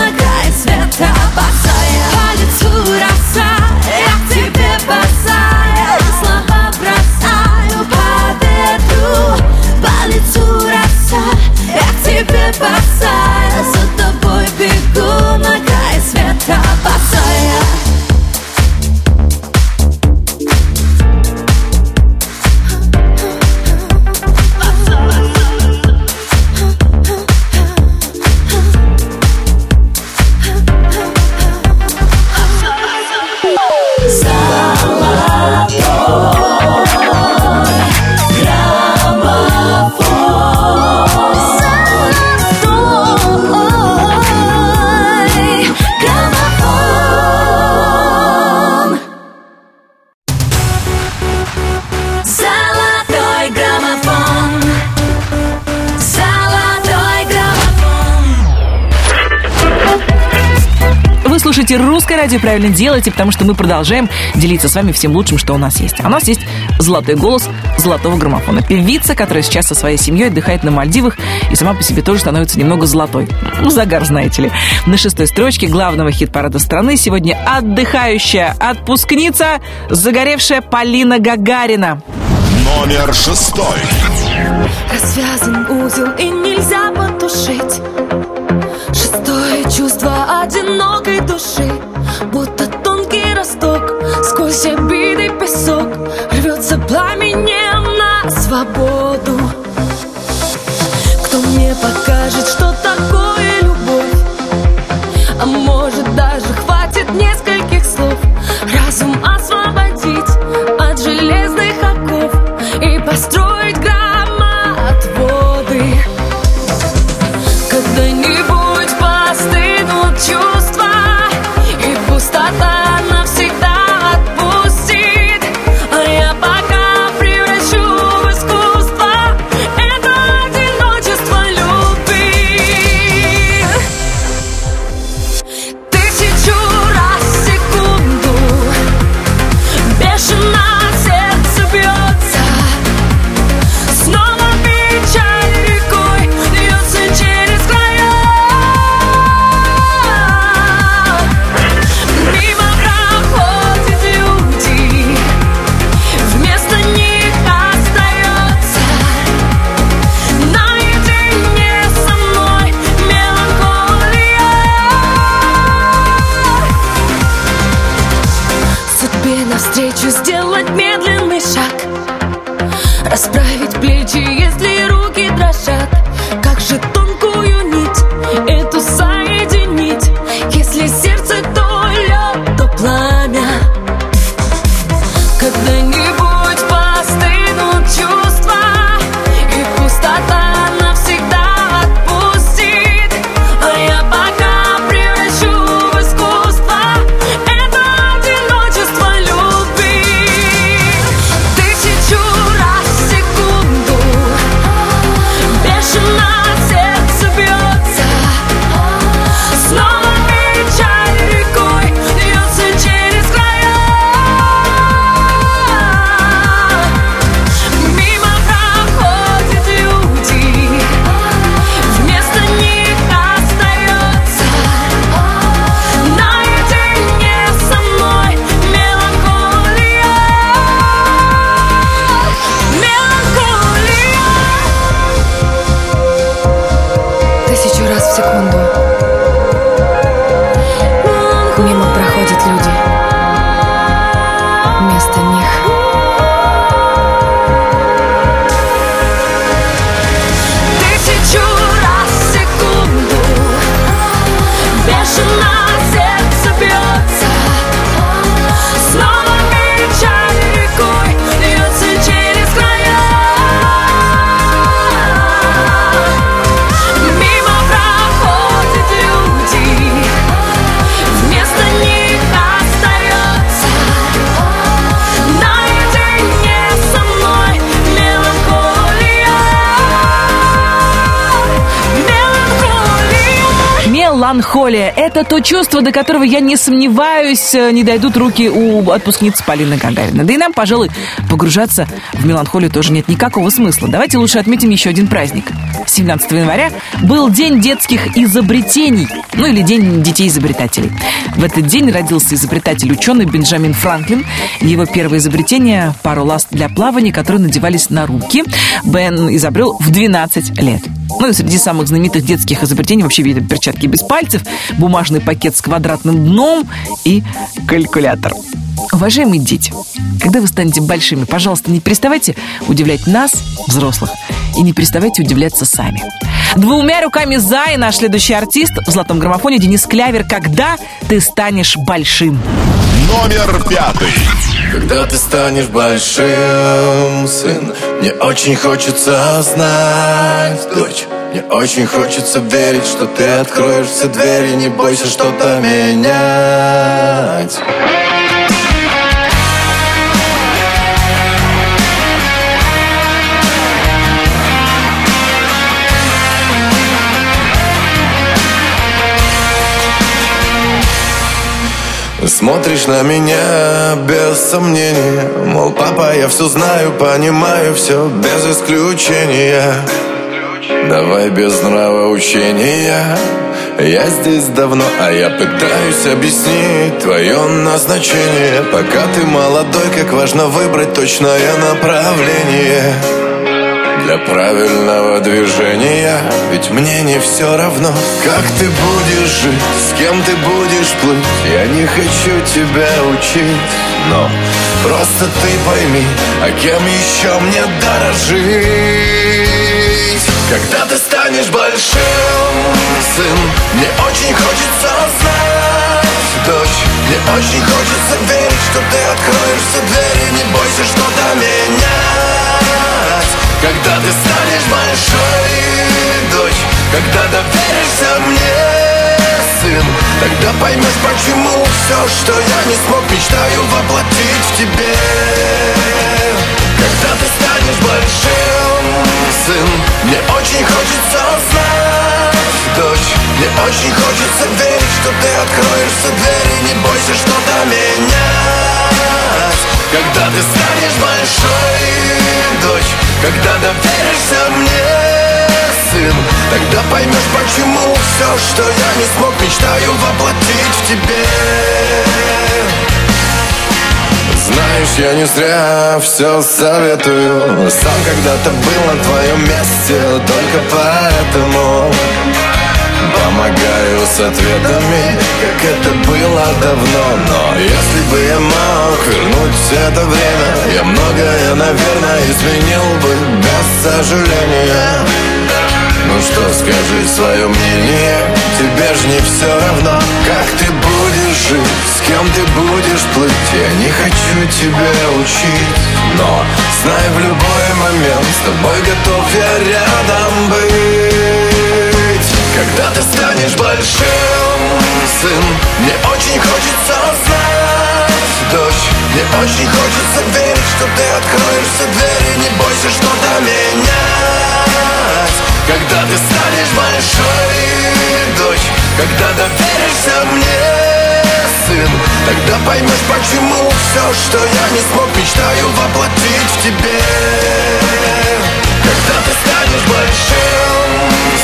радио «Правильно делаете», потому что мы продолжаем делиться с вами всем лучшим, что у нас есть. А у нас есть золотой голос золотого граммофона. Певица, которая сейчас со своей семьей отдыхает на Мальдивах и сама по себе тоже становится немного золотой. Ну, загар, знаете ли. На шестой строчке главного хит-парада страны сегодня отдыхающая отпускница, загоревшая Полина Гагарина. Номер шестой. Развязан узел и нельзя потушить Шестое чувство одинокой души песок Рвется пламенем на свободу. Кто мне покажет, что такое любовь? А может даже хватит нескольких слов? Разум освободить от железных оков И построить Меланхолия – это то чувство, до которого, я не сомневаюсь, э, не дойдут руки у отпускницы Полины Гагариной. Да и нам, пожалуй, погружаться в меланхолию тоже нет никакого смысла. Давайте лучше отметим еще один праздник. 17 января был День детских изобретений, ну или День детей-изобретателей. В этот день родился изобретатель-ученый Бенджамин Франклин. Его первое изобретение – пару ласт для плавания, которые надевались на руки, Бен изобрел в 12 лет. Ну и среди самых знаменитых детских изобретений вообще видят перчатки без пальцев, бумажный пакет с квадратным дном и калькулятор. Уважаемые дети, когда вы станете большими, пожалуйста, не переставайте удивлять нас, взрослых, и не переставайте удивляться сами. Двумя руками за и наш следующий артист в золотом граммофоне Денис Клявер «Когда ты станешь большим». Номер пятый. Когда ты станешь большим, сын Мне очень хочется знать, дочь Мне очень хочется верить, что ты откроешь все двери Не бойся что-то менять. Смотришь на меня без сомнения Мол, папа, я все знаю, понимаю все без исключения Давай без нравоучения Я здесь давно, а я пытаюсь объяснить Твое назначение. Пока ты молодой, как важно выбрать точное направление. Для правильного движения Ведь мне не все равно, как ты будешь жить С кем ты будешь плыть? Я не хочу тебя учить Но просто ты пойми А кем еще мне дорожить Когда ты станешь большим, сын Мне очень хочется знать, дочь Мне очень хочется верить, что ты откроешь все двери. Не бойся что-то менять. Когда ты станешь большой, дочь Когда доверишься мне, сын Тогда поймешь, почему все, что я не смог Мечтаю воплотить в тебе. Когда ты станешь большим, сын Мне очень хочется знать, дочь Мне очень хочется верить, что ты откроешь все двери. Не бойся что-то менять. Когда ты станешь большой, дочь когда доверишься мне, сын Тогда поймешь, почему все, что я не смог Мечтаю воплотить в тебе Знаешь, я не зря все советую. Сам когда-то был на твоем месте Только поэтому Помогаю с ответами, как это было давно. Но если бы я мог вернуть это время Я многое, наверное, изменил бы без сожаления. Ну что, скажи свое мнение Тебе ж не все равно, как ты будешь жить. С кем ты будешь плыть? Я не хочу тебя учить. Но знай в любой момент С тобой готов я рядом быть. Когда ты станешь большим, сын Мне очень хочется знать, дочь Мне очень хочется верить, что ты откроешь все двери. Не бойся что-то менять Когда ты станешь большой, дочь Когда доверишься мне, сын. Тогда поймешь, почему все, что я не смог Мечтаю воплотить в тебе. Когда ты станешь большим,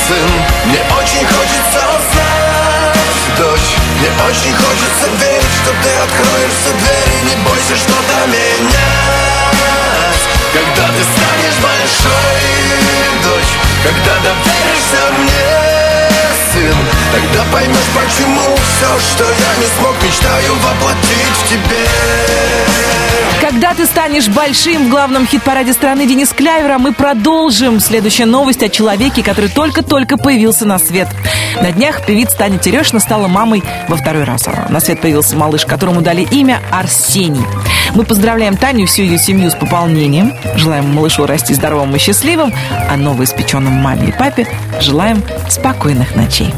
сын Мне очень хочется знать, дочь Мне очень хочется верить, что ты откроешь все двери Не бойся что-то менять. Когда ты станешь большой, дочь Когда доверишься мне, наивен Тогда поймешь, почему все, что я не смог Мечтаю воплотить в тебе Когда ты станешь большим в главном хит-параде страны Денис Клявера, мы продолжим. Следующая новость о человеке, который только-только появился на свет. На днях певица Таня Терешина стала мамой во второй раз. На свет появился малыш, которому дали имя Арсений. Мы поздравляем Таню и всю ее семью с пополнением. Желаем малышу расти здоровым и счастливым, а новоиспеченным маме и папе желаем спокойных ночей.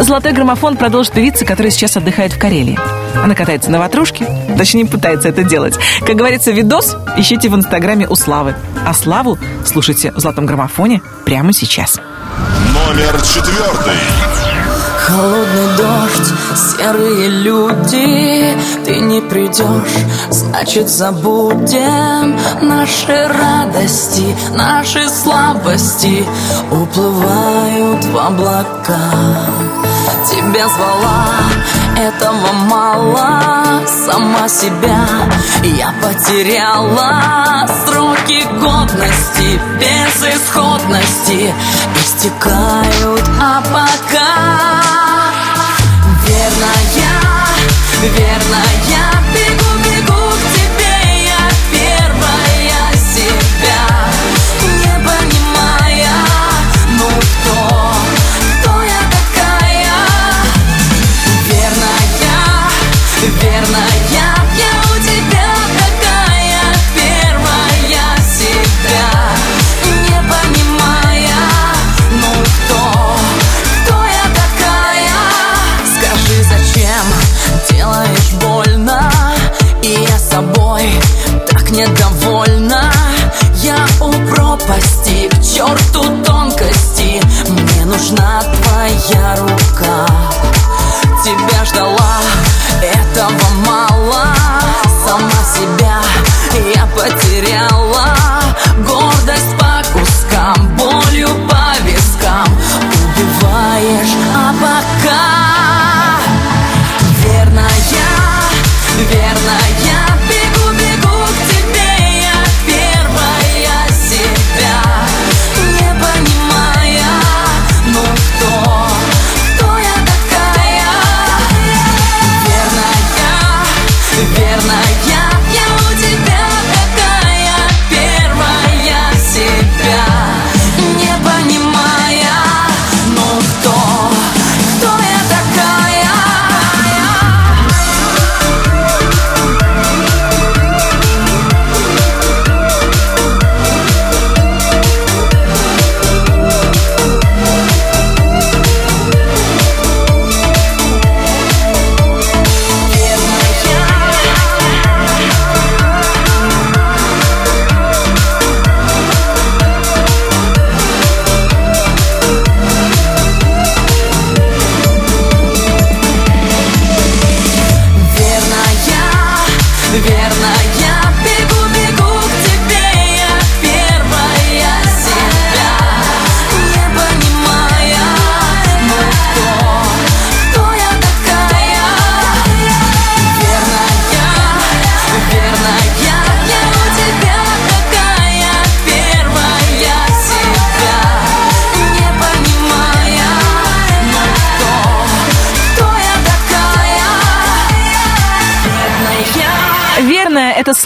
Золотой граммофон продолжит певица, которая сейчас отдыхает в Карелии. Она катается на ватрушке, точнее пытается это делать. Как говорится, видос ищите в инстаграме у Славы. А Славу слушайте в золотом граммофоне прямо сейчас. Номер четвертый. Холодный дождь, серые люди. Ты не придешь, значит забудем Наши радости, наши слабости. Уплывают в облака. Тебя звала, этого мало. Сама себя я потеряла. Сроки годности, безысходности Истекают, а пока Верная, верная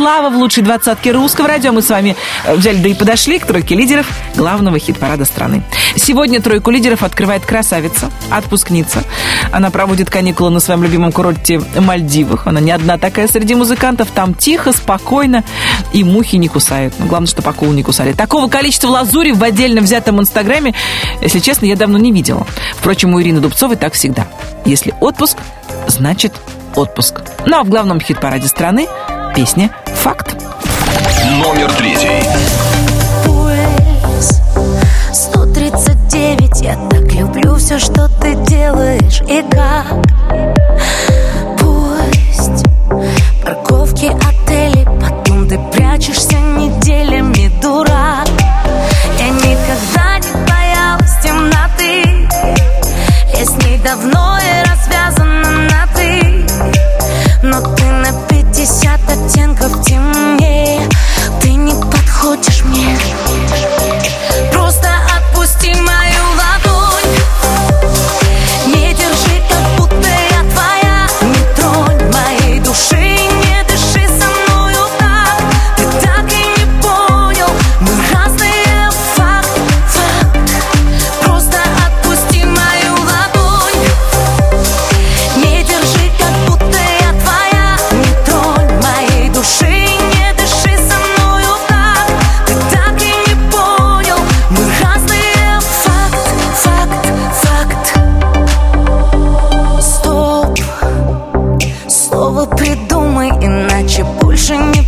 Слава в лучшей двадцатке русского радио. Мы с вами э, взяли, да и подошли к тройке лидеров главного хит-парада страны. Сегодня тройку лидеров открывает красавица, отпускница. Она проводит каникулы на своем любимом курорте Мальдивах. Она не одна такая среди музыкантов. Там тихо, спокойно и мухи не кусают. Но главное, что акулы не кусали. Такого количества лазури в отдельно взятом инстаграме, если честно, я давно не видела. Впрочем, у Ирины Дубцовой так всегда. Если отпуск, значит отпуск. Ну а в главном хит-параде страны песня «Факт». Номер третий. Уэйс 139 Я так люблю все, что ты делаешь. И как? Пусть Парковки, отели. Потом ты прячешься неделями, дурак. Я никогда не боялась темноты. Я с ней давно и развязана на ты Но ты на 50 оттенков подходишь мне? Просто отпусти мою думай иначе больше не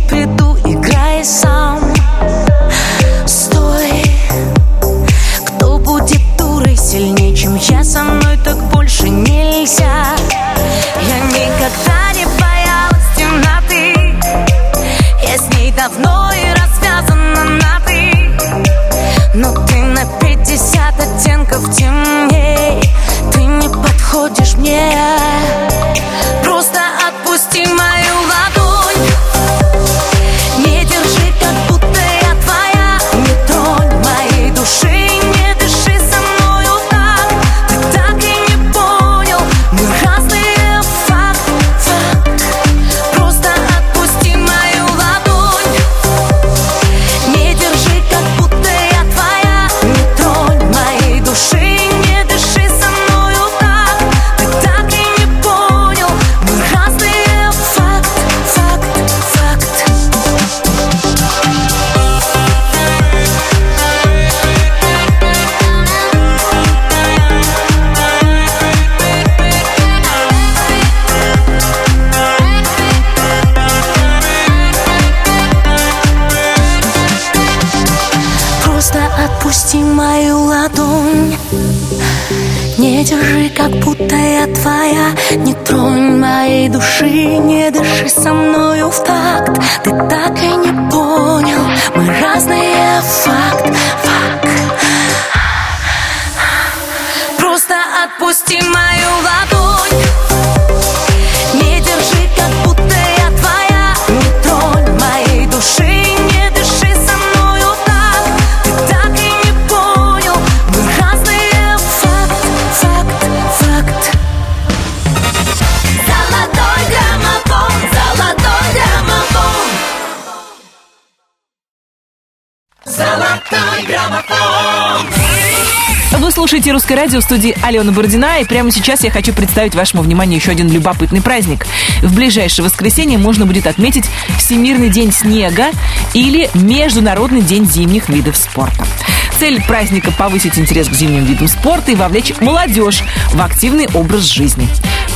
«Русское радио» в студии Алена Бородина, и прямо сейчас я хочу представить вашему вниманию еще один любопытный праздник. В ближайшее воскресенье можно будет отметить Всемирный день снега или Международный день зимних видов спорта. Цель праздника – повысить интерес к зимним видам спорта и вовлечь молодежь в активный образ жизни.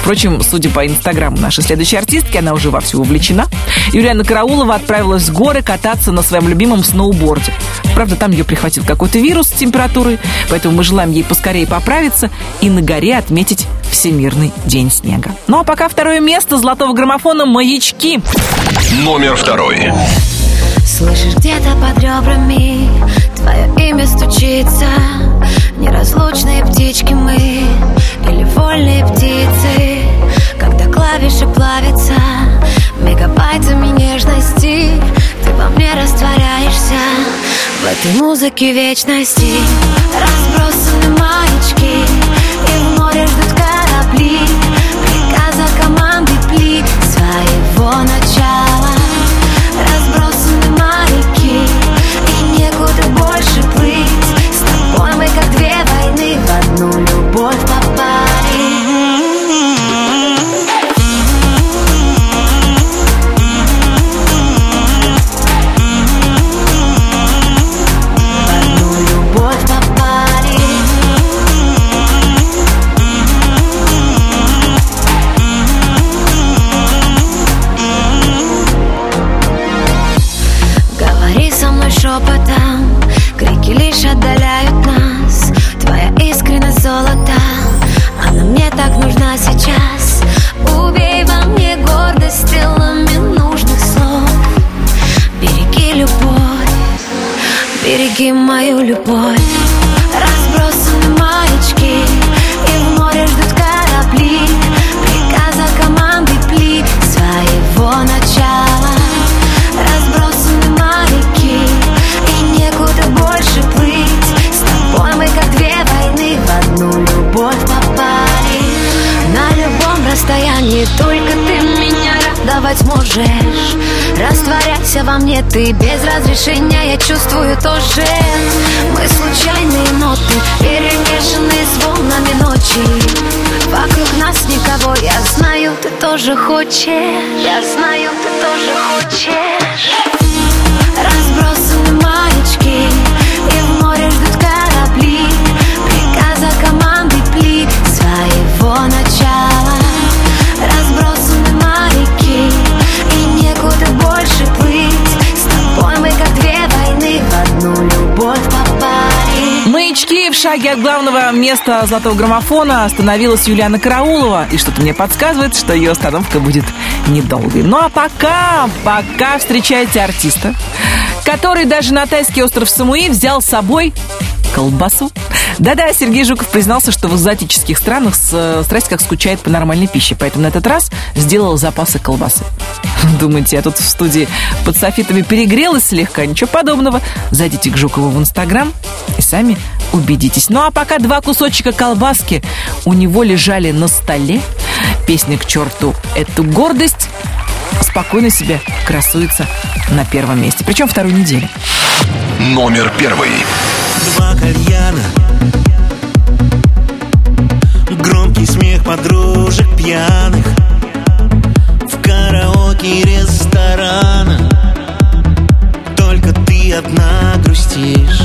Впрочем, судя по инстаграму нашей следующей артистки, она уже вовсю увлечена. Юлиана Караулова отправилась в горы кататься на своем любимом сноуборде. Правда, там ее прихватил какой-то вирус с температурой, поэтому мы желаем ей поскорее поправиться и на горе отметить Всемирный день снега. Ну а пока второе место золотого граммофона «Маячки». Номер второй. Слышишь где-то под ребрами Твое имя стучится Неразлучные птички мы Или вольные птицы Когда клавиши плавятся Мегабайтами нежности Ты во мне растворяешься. В этой музыке вечности Разбросаны маячки И в море ждут Береги мою ты Без разрешения я чувствую тоже Мы случайные ноты Перемешанные с волнами ночи. Вокруг нас никого Я знаю, ты тоже хочешь. Я знаю, ты тоже хочешь шаге от главного места золотого граммофона остановилась Юлиана Караулова. И что-то мне подсказывает, что ее остановка будет недолгой. Ну а пока, пока встречайте артиста, который даже на тайский остров Самуи взял с собой колбасу. Да-да, Сергей Жуков признался, что в азиатических странах с- страсть как скучает по нормальной пище, поэтому на этот раз сделал запасы колбасы. Думаете, я тут в студии под софитами перегрелась слегка? Ничего подобного. Зайдите к Жукову в Инстаграм и сами убедитесь. Ну а пока два кусочка колбаски у него лежали на столе. Песня «К черту эту гордость» спокойно себе красуется на первом месте. Причем вторую неделю. Номер первый. Два кальяна Громкий смех подружек пьяных В караоке ресторана Только ты одна грустишь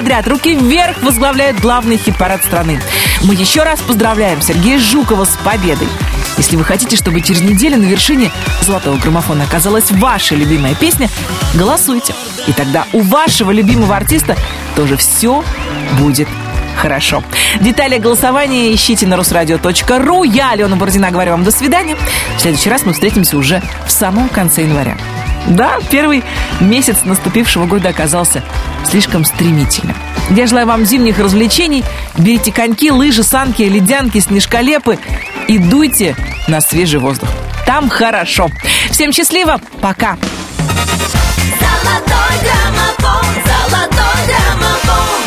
подряд «Руки вверх» возглавляет главный хит-парад страны. Мы еще раз поздравляем Сергея Жукова с победой. Если вы хотите, чтобы через неделю на вершине золотого граммофона оказалась ваша любимая песня, голосуйте. И тогда у вашего любимого артиста тоже все будет хорошо. Детали голосования ищите на русрадио.ру. Я, Алена Бородина, говорю вам до свидания. В следующий раз мы встретимся уже в самом конце января. Да, первый месяц наступившего года оказался слишком стремительным. Я желаю вам зимних развлечений. Берите коньки, лыжи, санки, ледянки, снежколепы и дуйте на свежий воздух. Там хорошо. Всем счастливо. Пока. Золотой граммофон, золотой граммофон